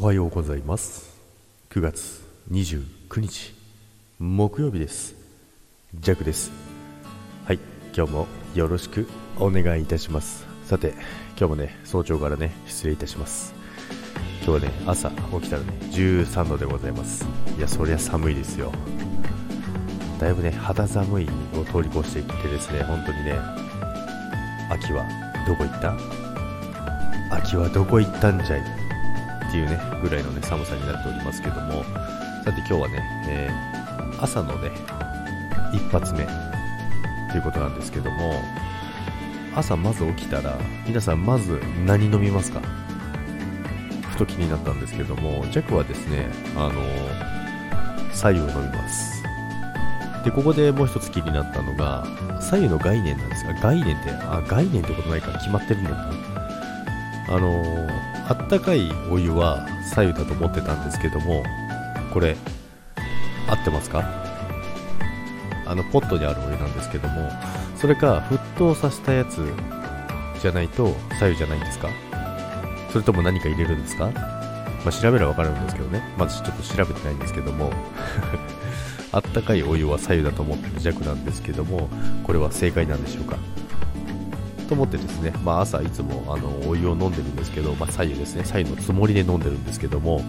おはようございます。9月29日木曜日です。ジャックです。はい今日もよろしくお願いいたします。さて今日もね早朝からね失礼いたします。今日はね朝起きたらね13度でございます。いやそりゃ寒いですよ。だいぶね肌寒いを通り越していってですね本当にね秋はどこ行った？秋はどこ行ったんじゃい？っていうね、ぐらいのね、寒さになっておりますけども、さて今日はね、えー、朝のね、一発目ということなんですけども、朝まず起きたら、皆さんまず何飲みますか？ふと気になったんですけども、ジャックはですね、あの、左右を飲みます。で、ここでもう一つ気になったのが、左右の概念なんですが、概念って、あ、概念ってことないから決まってるのかあのーあったかいお湯は左右だと思ってたんですけどもこれ合ってますか？あのポットにあるお湯なんですけどもそれか沸騰させたやつじゃないと左右じゃないんですか？それとも何か入れるんですか？まあ、調べればわかるんですけどね。まずちょっと調べてないんですけども あったかいお湯は左右だと思ってる弱なんですけども、これは正解なんでしょうか？と思ってですね、まあ、朝いつもあのお湯を飲んでるんですけど、まあ、左右ですね、左右のつもりで飲んでるんですけども、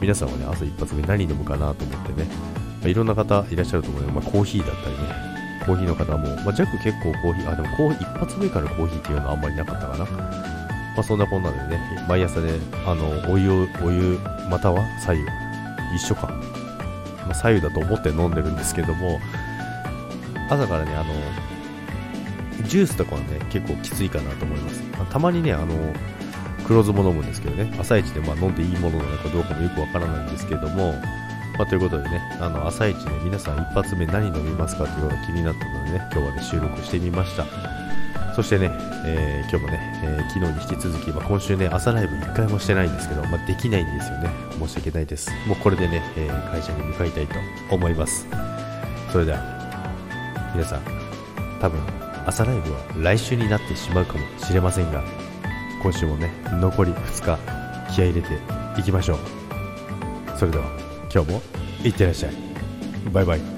皆さんはね、朝一発目何飲むかなと思ってね、まあ、いろんな方いらっしゃると思うので、まあ、コーヒーだったりね、コーヒーの方も、まあ、ジャック結構コーヒー、あ、でもコーヒー、一発目からコーヒーっていうのはあんまりなかったかな。まあ、そんなこんなでね、毎朝ね、あの、お湯を、お湯、または左右、一緒か。まあ、左右だと思って飲んでるんですけども、朝からね、あの、ジュースとかはね、結構きついかなと思います。ま、たまにね、あの、黒酢も飲むんですけどね、朝一でまあ飲んでいいものなのかどうかもよくわからないんですけども、まあ、ということでね、あの、朝一ね、皆さん一発目何飲みますかというのが気になったのでね、今日はね、収録してみました。そしてね、えー、今日もね、えー、昨日に引き続き、まあ、今週ね、朝ライブ1回もしてないんですけど、まあ、できないんですよね。申し訳ないです。もうこれでね、えー、会社に向かいたいと思います。それでは、皆さん、多分、朝ライブは来週になってしまうかもしれませんが、今週もね、残り2日、気合入れていきましょう。それでは、今日もいってらっしゃい。バイバイ。